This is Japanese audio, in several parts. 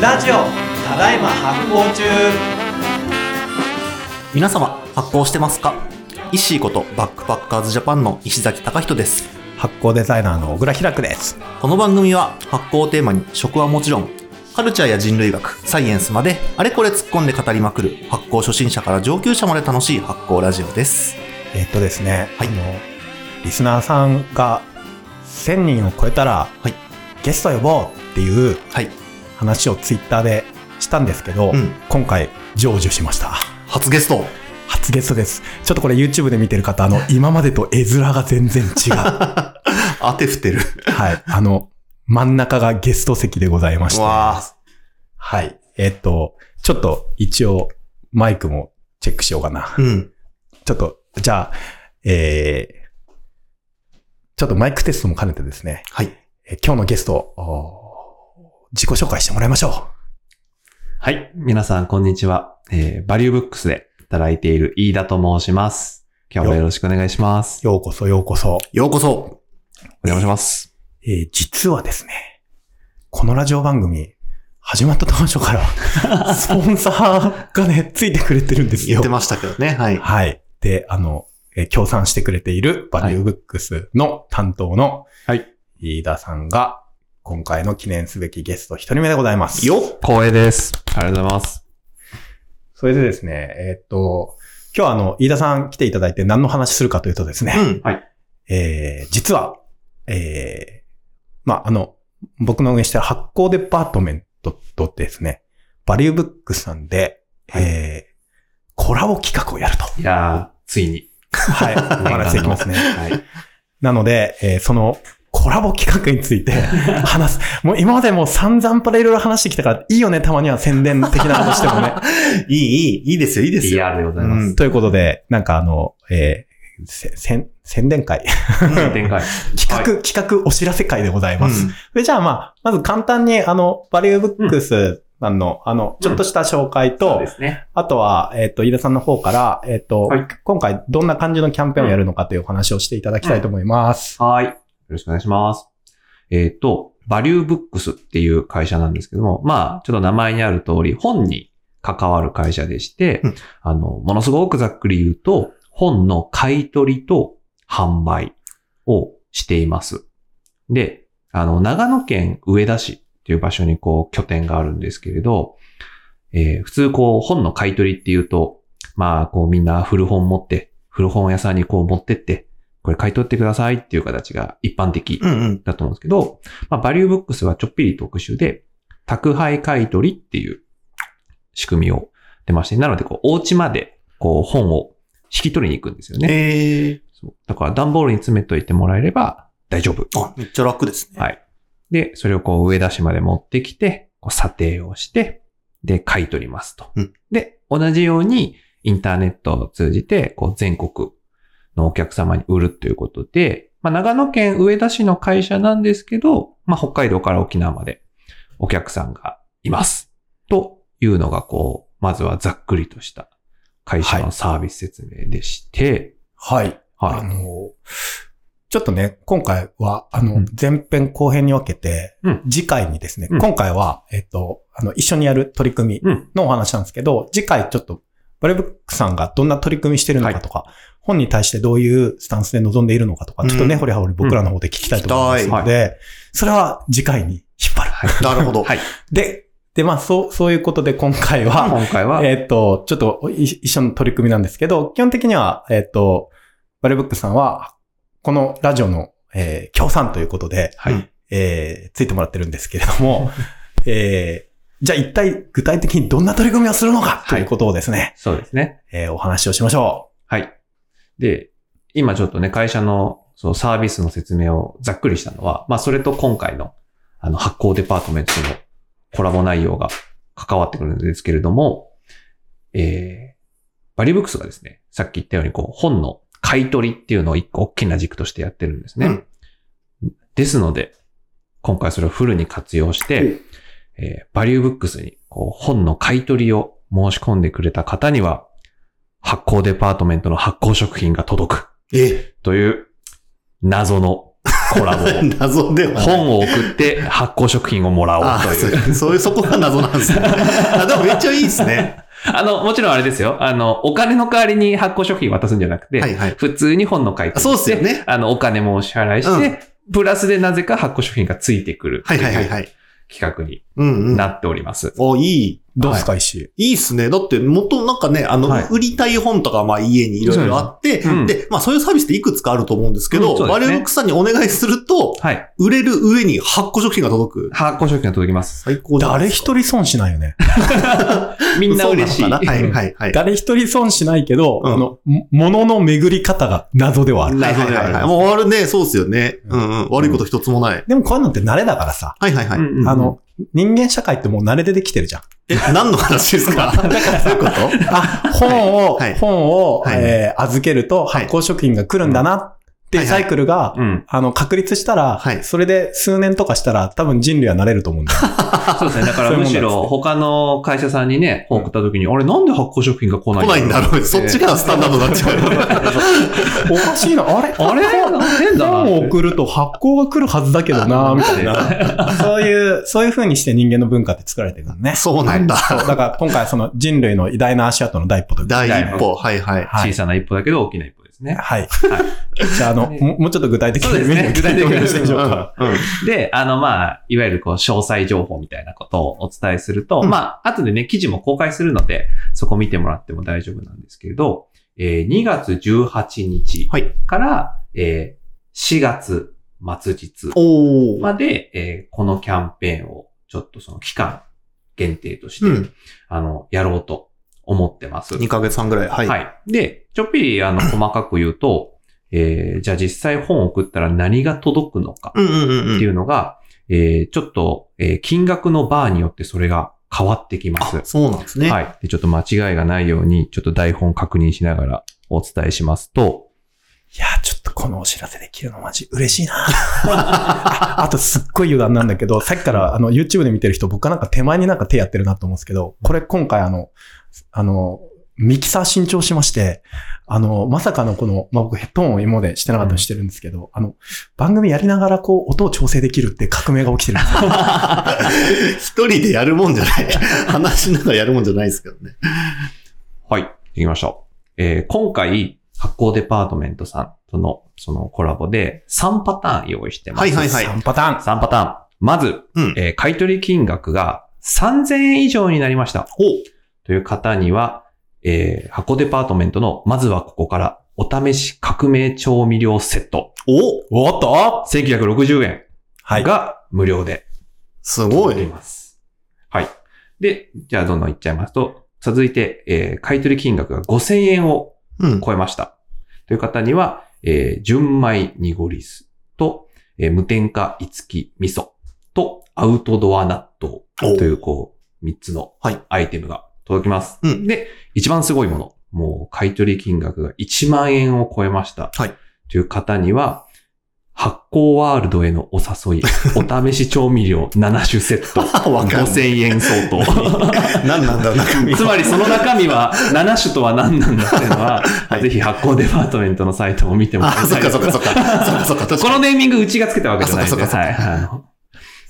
ラジオただいま発行中。皆様発行してますか？イッシーことバックパッカーズジャパンの石崎隆人です。発行デザイナーの小倉ひらくです。この番組は発行をテーマに食はもちろんカルチャーや人類学サイエンスまであれこれ突っ込んで語りまくる発行初心者から上級者まで楽しい発行ラジオです。えっとですね、はい。あの、リスナーさんが1000人を超えたら、はい。ゲスト呼ぼうっていうはい話をツイッターでしたんですけど、うん今回成就しました。初ゲスト初ゲストです。ちょっとこれ YouTube で見てる方、あの、今までと絵面が全然違う。当て振ってるはい。あの、真ん中がゲスト席でございまして。はい。えっと、ちょっと一応マイクもチェックしようかな。うんちょっと、じゃあ、えー、ちょっとマイクテストも兼ねてですね、はいえー今日のゲスト、自己紹介してもらいましょはい。皆さん、こんにちは。えー、バリューブックスで働いている飯田と申します。今日もよろしくお願いします。う。ようこそようこそ。ようこそお邪魔します。えー実はですね、このラジオ番組、始まった当初から、スポンサーがね、ついてくれてるんですよ言って。ましたけどねはいはい。で、あの、えー協賛してくれているバリューブックスの担当の、はい。飯田さんが、今回の記念すべきゲスト一人目でございます。よっ光栄です。ありがとうございます。それでですね、えーっと、今日はあの、飯田さん来ていただいて何の話するかというとですね、うんえー、実は、えー、まあ、あの、僕の運営してる発行デパートメントとですね、バリューブックスさんで、はいえー、コラボ企画をやると。いやー、ついに。はい、お話していきますね。はい。なので、えーそのコラボ企画について 話す。もう今までもう散々パラいろいろ話してきたから、いいよね、たまには宣伝的なことしてもね。いいいいいいですよいいですよ PR でございます。ということで、なんかあの、えーせ宣宣伝会展開。企画、企画お知らせ会でございます。うんじゃあまあ、まず簡単にあの、バリューブックスさんの、あの、ちょっとした紹介と、そうですね。あとは、えっ、と、飯田さんの方から、えっ、と、はい今回どんな感じのキャンペーンをやるのかというお話をしていただきたいと思います。はい。よろしくお願いします。えっ、と、バリューブックスっていう会社なんですけども、まあ、ちょっと名前にある通り、本に関わる会社でして、うんあの、ものすごくざっくり言うと、本の買い取りと販売をしています。で、あの、長野県上田市っていう場所にこう、拠点があるんですけれど、えー普通こう、本の買い取りっていうと、まあ、こうみんな古本持って、古本屋さんにこう持ってって、これ買い取ってくださいっていう形が一般的うんうんだと思うんですけど、まあ、バリューブックスはちょっぴり特殊で、宅配買い取りっていう仕組みを出まして、なので、こう、お家まで、こう、本を引き取りに行くんですよね。ええそうだから、段ボールに詰めといてもらえれば大丈夫。あめっちゃ楽ですねはい。で、それをこう、上田市まで持ってきて、こう査定をして、で、買い取りますと。うんで、同じように、インターネットを通じて、こう、全国のお客様に売るということで、まあ、長野県上田市の会社なんですけど、まあ、北海道から沖縄までお客さんがいます。というのが、こう、まずはざっくりとした会社のサービス説明でして、はい。はい。あの、ちょっとね、今回は、あの、うん前編後編に分けて、うん次回にですね、うん今回は、えっと、あの、一緒にやる取り組みうん。のお話なんですけど、次回ちょっと、バレブックさんがどんな取り組みしてるのかとか、本に対してどういうスタンスで臨んでいるのかとか、ちょっとね、うん掘り葉掘り僕らの方で聞きたいと思いますので、それは次回に引っ張る。はい。なるほどはい。で、で、まあ、そう、そういうことで今回は、今回は、えっ、と、ちょっとい一緒の取り組みなんですけど、基本的には、えっ、と、バレブックさんは、このラジオの、えー協賛ということで、はい。うんえーついてもらってるんですけれども、えーじゃあ一体具体的にどんな取り組みをするのかということをですね、そうですね。えーお話をしましょはい。で、今ちょっとね、会社のそうサービスの説明をざっくりしたのは、まあそれと今回のあの発行デパートメントのコラボ内容が関わってくるんですけれども、えー、バリブックスがですね、さっき言ったようにこう本の買い取りっていうのを一個大きな軸としてやってるんですね。うんですので、今回それをフルに活用して、えーバリューブックスにこう本の買い取りを申し込んでくれた方には、発行デパートメントの発行食品が届くえ、という謎のコラボ。謎では。本を送って発酵食品をもらおあうという。そういう、そこが謎なんですね。あでもめっちゃいいですね。あの、もちろんあれですよ。あの、お金の代わりに発酵食品渡すんじゃなくて、はいはい。普通に本の買い取りそうっすよねあの、お金もお支払いして、うんプラスでなぜか発酵食品がついてくる。はいはいはいはい。企画に。なっております。お、いい。どうですか、石井？いいっすね。だって、元なんかね、あの、はい売りたい本とか、まあ家にいろいろあって、うんで、まあそういうサービスっていくつかあると思うんですけど、うんねバリューブックさんにお願いすると、はい。売れる上に発酵食品が届く。発酵食品が届きます。最高誰ですか一人損しないよね。みんな嬉しい。はいはいはい。誰一人損しないけど、うんあの、も物の巡り方が謎ではある。はいはいはいはい。もうあれね、そうっすよね。うんうん。悪いこと一つもない。でもこういうのって慣れだからさ、はいはいはい。うんうんあの、人間社会ってもう慣れでできてるじゃん。え、何の話ですか？どういうこと？あ、本を、はい。本を、はい。えー預けると発酵食品が来るんだなっていうサイクルが、うん。あの、確立したら、はいそれで数年とかしたら多分人類は慣れると思うんだよ。そうですね。だからむしろ他の会社さんにね、本送った時に、あれなんで発酵食品が来ない来ないんだろう。そっちがスタンダードになっちゃう。おかしいな、あれ？あれ？変だな。本を送ると発酵が来るはずだけどな、みたいな。そういう、そういう風にして人間の文化って作られてるからね。そうなんだ。だから今回はその人類の偉大な足跡の第一歩と第一歩。はいはい。はい小さな一歩だけど大きな一歩ですね。はい。じゃあ、あの、ももうちょっと具体的にそうですね具体的にしてみましょうか。うん。で、あの、まあ、いわゆるこう、詳細情報みたいなことをお伝えすると、うんまあ、後でね、記事も公開するので、そこ見てもらっても大丈夫なんですけれど、えー2月18日はい。から、えー4月末日。まで、えーこのキャンペーンをちょっとその期間限定として、うん。あの、やろうと思ってます。2ヶ月半ぐらい。はい。はい。で、ちょっぴり、あの、細かく言うと、えーじゃあ実際本を送ったら何が届くのかってうん。いうのが、えーちょっと、えー金額のバーによってそれが変わってきますあ。そうなんですね。はい。で、ちょっと間違いがないように、ちょっと台本確認しながらお伝えしますと、いやー、ちょっとこのお知らせできるのマジ嬉しいなああとすっごい余談なんだけど、さっきからあの YouTube で見てる人、僕はなんか手前になんか手やってるなと思うんですけど、これ今回あの、あの、ミキサー新調しまして、あの、まさかのこの、まあ、僕ヘッドホンを今までしてなかったりしてるんですけど、あの、番組やりながらこう、音を調整できるって革命が起きてるんですよ。一人でやるもんじゃない。話しながらやるもんじゃないですけどね。はい。できました。えー今回、発行デパートメントさんとのそのコラボで3パターン用意してます。はいはいはい3パターン。3パターン。まず、うんえー買取金額が3000円以上になりました。おという方には、えー箱デパートメントの、まずはここから、お試し革命調味料セット。おおっと1960円はい。が無料で。すごい。ます。はい。で、じゃあどんどんいっちゃいますと、続いて、えー買取金額が5000円をうん。超えました。という方には、えー純米濁り酢と、えー無添加いつき味噌と、アウトドア納豆おという、こう、3つのはいアイテムが届きます。うんで、一番すごいもの。もう、買取金額が1万円を超えました。はいという方には、発酵ワールドへのお誘い、お試し調味料7種セット。わかんない5000円相当。何なんだろう、中身。つまりその中身は7種とは何なんだっていうのは、はいぜひ発行デパートメントのサイトを見てもらいあ、そたいっかそっかそっか。そっかそっか。確かに。このネーミングうちがつけたわけじゃないんで。あそっかそっかはい。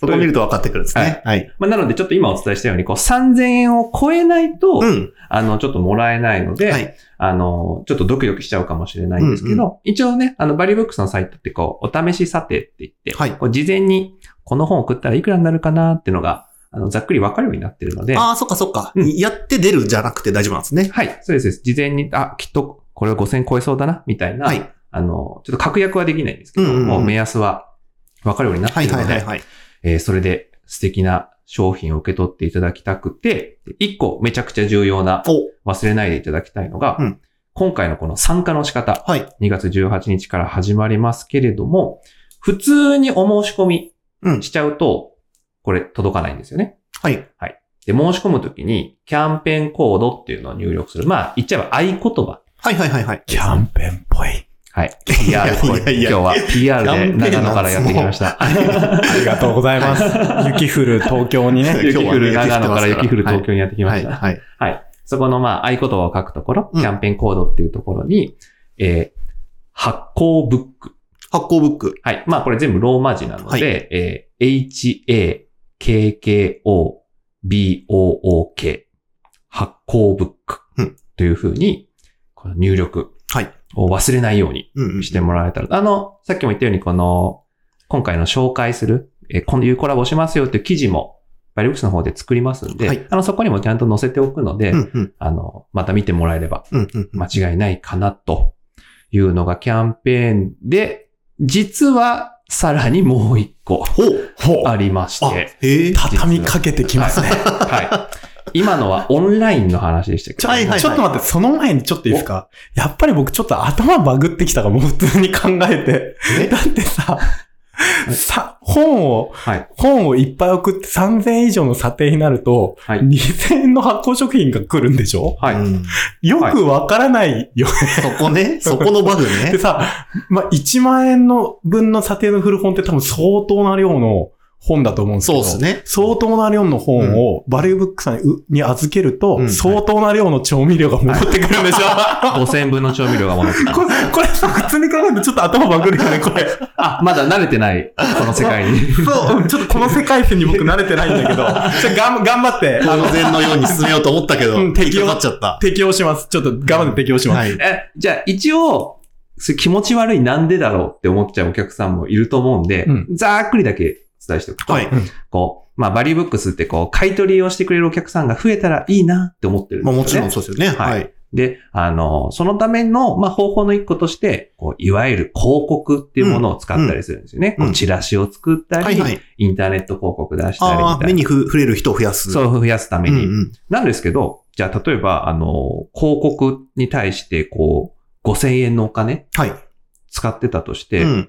そこ見ると分かってくるんですね。はい。まあ、なのでちょっと今お伝えしたように、こう3000円を超えないと、うん。あの、ちょっともらえないので、はい。あの、ちょっとドキドキしちゃうかもしれないんですけど、うん一応ね、あの、バリューブックスのサイトってこう、お試し査定って言って、はいこう事前にこの本を送ったらいくらになるかなっていうのが、あの、ざっくりわかるようになってるので、ああ、そっかそっか。うんやって出るじゃなくて大丈夫なんですね。はい、そうです。事前に、あ、きっとこれは5000超えそうだな、みたいな、はい。あの、ちょっと確約はできないんですけど、うんうんうんもう目安はわかるようになってはいいるので、はいはいはい。えーそれで素敵な商品を受け取っていただきたくて、で一個めちゃくちゃ重要な、お忘れないでいただきたいのが、うん今回のこの参加の仕方、はい。2月18日から始まりますけれども、普通にお申し込みうん。しちゃうと、これ届かないんですよね。はい。で、申し込むときに、キャンペーンコードっていうのを入力する。まあ、言っちゃえば合言葉。はいはいはいはい。キャンペーンっぽい。はい。PR これいやいや今日は PR で長野からやってきました。ありがとうございます。雪降る東京にね。雪降る長野から雪降る東京にやってきまはい。した。はい。はい。そこのまあ、合言葉を書くところ、うんキャンペーンコードっていうところに、えー発行ブック発行ブック。はい。まあこれ全部ローマ字なので、えー H-A-K-K-O-B-O-O-K 発行ブックうんというふうに、入力はい。を忘れないようにうんうん。してもらえたら。あの、さっきも言ったように、この、今回の紹介する、えーこういうコラボしますよっていう記事も、バリブックスの方で作りますんで、はいあの、そこにもちゃんと載せておくので、うんうん。あの、また見てもらえればうんうんうん。間違いないかなというのがキャンペーンで、実はさらにもう一個ありましあ、て。畳みかけてきますね。はい。今のはオンラインの話でしたけ？ど、はいはいちょっと待って、その前にちょっといいですか？やっぱり僕ちょっと頭バグってきたかも、普通に考えて。え？だってさ、さ、本を、はい。本をいっぱい送って3000円以上の査定になると、はい。2000円の発酵食品が来るんでしょ？はい。うんよくわからないよね。そこね、そこのバグでね。さ、まあ、1万円の分の査定の古本って多分相当な量の本だと思うんですけど。そうですね。相当な量の本をバリューブックさんに預けると、うん相当な量の調味料が戻ってくるんでしょ、5000円分の調味料が戻ってきますこれ、これさ、普通に考えるとちょっと頭バグるよね、これ。あ、まだ慣れてない、この世界に。そう、ちょっとこの世界線に僕慣れてないんだけど、ちょっと頑頑張って、あの当、然のように進めようと思ったけど、うん適応引っちゃった。適応します。ちょっと頑張って適応します。はい。え、じゃあ一応、気持ち悪いなんでだろうって思っちゃうお客さんもいると思うんで、うんざーっくりだけお伝えしておくと、はい。こう、まあ、バリューブックスってこう、買い取りをしてくれるお客さんが増えたらいいなって思ってるんまあですよね。もちろんそうですよね。はいはい。で、あの、そのための、まあ、方法の一個として、こう、いわゆる広告っていうものを使ったりするんですよね。うんこうチラシを作ったり、はいはい。インターネット広告出したりたいな。目にふ触れる人を増やす。そう増やすために。うんうん。なんですけど、じゃあ、例えば、あの、広告に対して、こう、5000円のお金はい。使ってたとして、うん。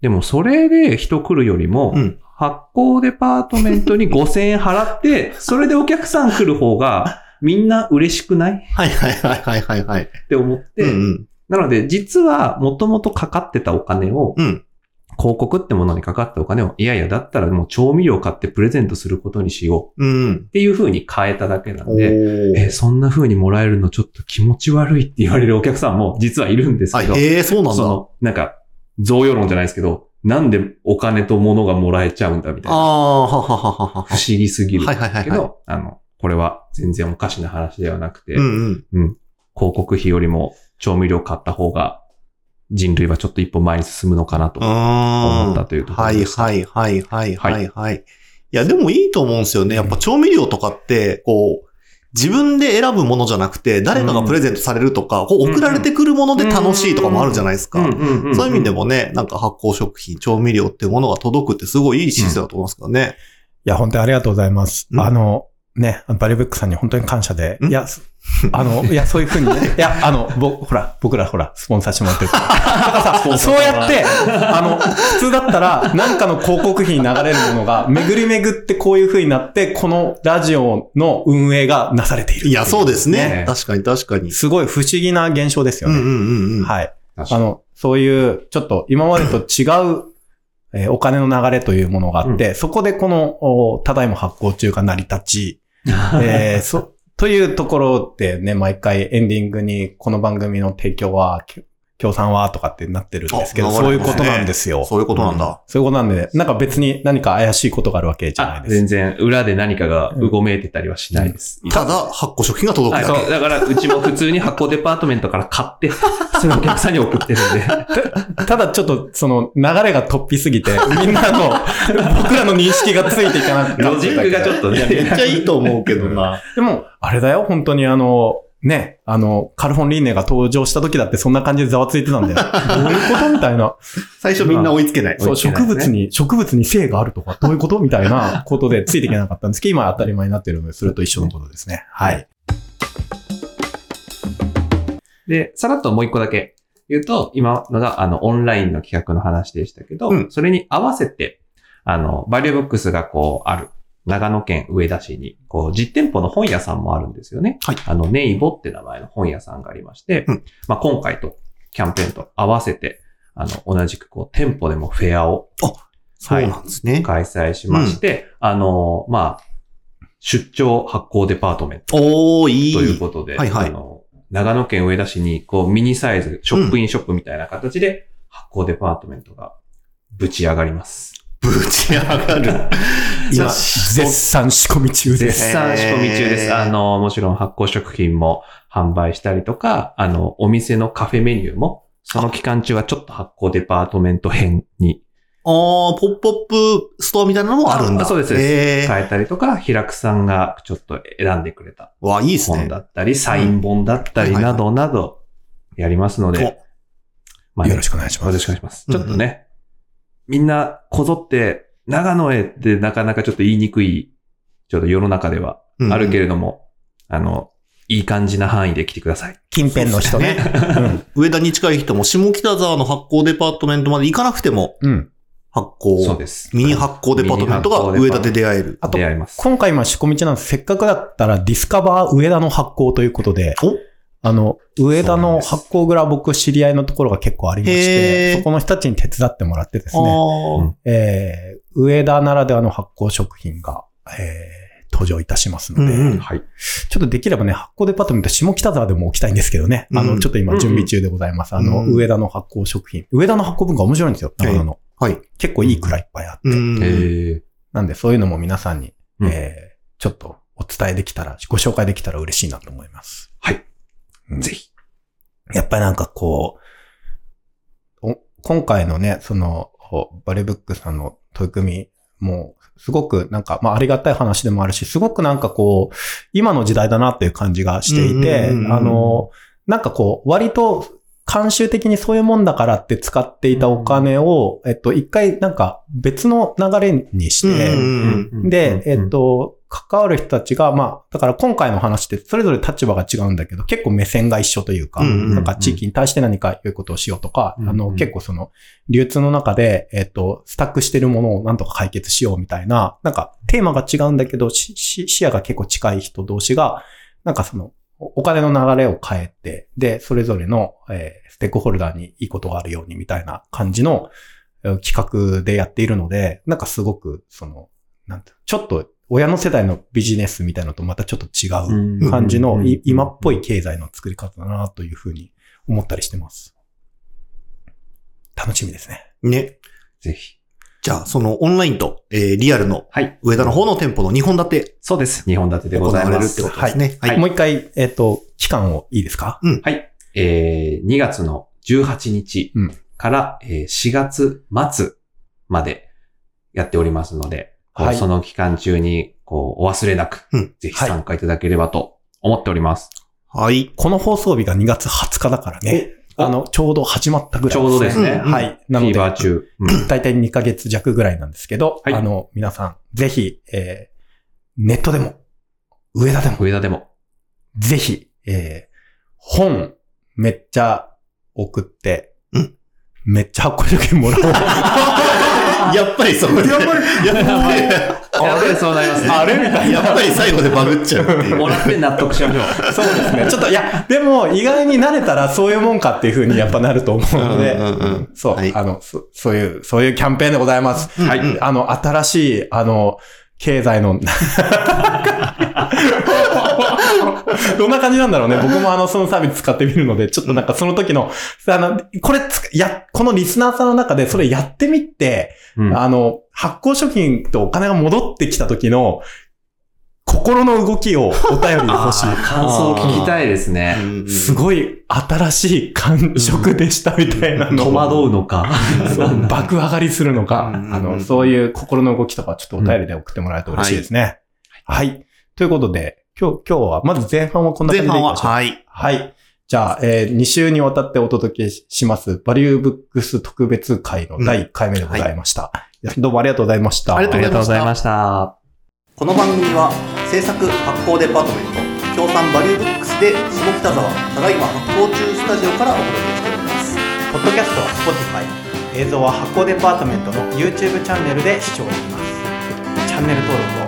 でもそれで人来るよりも、うん。発行デパートメントに5000円払って、それでお客さん来る方が、みんな嬉しくない？はいはいはいはいはいはい。って思って、うんうん。なので、実は、もともとかかってたお金を、うん。広告ってものにかかったお金を、いやいや、だったらもう調味料買ってプレゼントすることにしよううん。っていう風に変えただけなんおで、ーえ、そんな風にもらえるのちょっと気持ち悪いって言われるお客さんも実はいるんですあ、けど、へえ、そうなんだ。その、なんか、贈与論じゃないですけど、なんでお金と物がもらえちゃうんだみたいな。ああ、はははははは。不思議すぎる。はいはいはいはい。けど、あの、これは全然おかしな話ではなくて、うんうん。広告費よりも調味料買った方が人類はちょっと一歩前に進むのかなと思あったというところはいでした。はいはいはいはいはい。いや、でもいいと思うんですよね。やっぱ調味料とかって、こう、自分で選ぶものじゃなくて、誰かがプレゼントされるとか、こう送られてくるもので楽しいとかもあるじゃないですか。そういう意味でもね、なんか発酵食品、調味料っていうものが届くってすごいいいシステムだと思いますけどね。いや、本当にありがとうございます。うんあの、ね、バリブックさんに本当に感謝で。ん？いや、すあの、いや、そういうふうにね。いや、あの、ぼ、ほら、僕らほら、スポンサーしてもらってる から。だからさ、そうやって、あの、普通だったら、なんかの広告費に流れるものが、巡り巡ってこういうふうになって、このラジオの運営がなされている。いや、そうですねね。確かに確かに。すごい不思議な現象ですよね。うんうんうんうん。はい。あの、そういう、ちょっと今までと違う、えーお金の流れというものがあって、そこでこの、おただいま発行中が成り立ち、えーそ、というところでね、毎回エンディングにこの番組の提供は、きょ協賛はとかってなってるんですけど、あそういうことなんですよ。そういうことなんだ。そういうことなんで、なんか別に何か怪しいことがあるわけじゃないあ、です。全然裏で何かがうごめいてたりはしないです。ただ、発酵食品が届はい、くだけ。そう。だから、うちも普通に発行デパートメントから買って、それをお客さんに送ってるんで。ただちょっとその流れが突飛すぎて、みんなの、僕らの認識がついていかなくて。ロジックがちょっとね。めっちゃいいと思うけどな。でも、あれだよ、本当にあの、ね、あの、カルフォン・リーネが登場した時だってそんな感じでざわついてたんだよ。どういうことみたいな。最初みんな追いつけない。そう、植物に、植物に性があるとか、どういうことみたいなことでついていけなかったんですけど、今当たり前になってるので、それと一緒のことですね。はい。で、さらっともう一個だけ言うと、今のが、あの、オンラインの企画の話でしたけど、うんそれに合わせて、あの、バリューブックスがこう、ある、長野県上田市に、こう、実店舗の本屋さんもあるんですよね。はいあの、ネイボって名前の本屋さんがありまして、うんまあ、今回とキャンペーンと合わせて、あの、同じくこう、店舗でもフェアをそうなんですね。開催しまして、あの、まあ、出張発行デパートメントおー、いい。ということで、はいはいあの、長野県上田市に、こう、ミニサイズ、ショップインショップみたいな形で、発酵デパートメントがぶち上がります。ぶち上がる。今、さ絶賛仕込み中絶です。賛仕込み中です。あの、もちろん発酵食品も販売したりとか、あの、お店のカフェメニューも、その期間中はちょっと発酵デパートメント編にあー、ポップアップストアみたいなのもあるんだ。あそうです変えたりとか、ヒラクさんがちょっと選んでくれたわ、いいですね。本だったり、サイン本だったりなどなどやりますので、まあねよろしくお願いしますよろしくお願いします。ちょっとね、みんなこぞって、長野へってなかなかちょっと言いにくい、ちょっと世の中ではおあるけれども、あの、いい感じな範囲で来てください。近辺の人ね。上田に近い人も下北沢の発酵デパートメントまで行かなくてもうん。うん。発酵、そうです。ミニ発酵デパートメントが上田で出会える。あと出会います。今回今仕込み中なんです。せっかくだったらディスカバー上田の発酵ということで、おあの、上田の発酵蔵僕知り合いのところが結構ありまして、そこの人たちに手伝ってもらってですね、えー、上田ならではの発酵食品が、えー、登場いたしますので、うんうんはい。ちょっとできればね、発酵デパートメント下北沢でも置きたいんですけどね。あの、うんちょっと今準備中でございます。あの、うん上田の発酵食品。上田の発酵文化面白いんですよ。長野の。はい。結構いい蔵いっぱいあって。うんえーなんでそういうのも皆さんに、うんえー、ちょっとお伝えできたら、ご紹介できたら嬉しいなと思います。ぜひ。やっぱりなんかこう、お今回のね、その、ほバレブックさんの取り組みも、すごくなんか、まあありがたい話でもあるし、すごくなんかこう、今の時代だなっていう感じがしていて、あの、なんかこう、割と、慣習的にそういうもんだからって使っていたお金を、えっと、一回なんか別の流れにして、で、えっ、と、関わる人たちが、まあ、だから今回の話ってそれぞれ立場が違うんだけど、結構目線が一緒というか、なんか地域に対して何か良いことをしようとか、うんあの、うん結構その、流通の中で、えっ、と、スタックしてるものをなんとか解決しようみたいな、なんかテーマが違うんだけど、視野が結構近い人同士が、なんかその、おお金の流れを変えて、で、それぞれの、えーステークホルダーにいいことがあるようにみたいな感じのえー企画でやっているので、なんかすごく、その、なんて、ちょっと親の世代のビジネスみたいなのとまたちょっと違ううん感じの、今っぽい経済の作り方だなというふうに思ったりしてます。楽しみですね。ね。ぜひ。じゃあ、そのオンラインと、えーリアルのはい。上田の方の店舗の2本立てそうです。2本立てで行ございわれるってます。ことですね。はいもう一回、えっ、と、期間をいいですか？はい。えー、2月の18日うんから、えー4月末までやっておりますので、はいその期間中にこうお忘れなく、うんぜひ参加いただければと思っております。はい。この放送日が2月20日だからね。おあの、ちょうど始まったぐらいちょうどですねうんはい。なので、フィーバー中。うん大体2ヶ月弱ぐらいなんですけど、はいあの、皆さん、ぜひ、えーネットでも、上田でも、上田でも。ぜひ、えー本、めっちゃ送って、うんめっちゃ発行料金もらおう。やっぱりそこで。やっぱり。やっぱり。やっぱりそうなりますね。あれみたいな。やっぱり最後でバグっちゃうっていう。もらって納得しましょう。そうですね。ちょっと、いや、でも、意外に慣れたらそういうもんかっていうふうにやっぱなると思うので、うんうんうんそう、はいあのそ、そういう、そういうキャンペーンでございます。うんはいうんあの、新しい、あの、経済の、どんな感じなんだろうね。僕もあの、そのサービス使ってみるので、ちょっとなんかその時の、あの、これつ、や、このリスナーさんの中でそれやってみて、うんあの、発行食品とお金が戻ってきた時の、心の動きをお便りで欲しい 感想を聞きたいですね。すごい新しい感触でしたみたいなのを戸惑うのか。そう 爆上がりするのか、うんあの、そういう心の動きとかちょっとお便りで送ってもらえると嬉しいですね。はい。ということで、今日、今日は、まず前半はこんな感じでいきましょう。はい。はい。じゃあ、えー、2週にわたってお届けします、バリューブックス特別会の第1回目でございました。どうもありがとうございました。ありがとうございましたした。この番組は制作発行デパートメント協賛バリューブックスで下北沢ただいま発行中スタジオからお届けしておりますポッドキャストは Spotify 映像は発行デパートメントの YouTube チャンネルで視聴できますチャンネル登録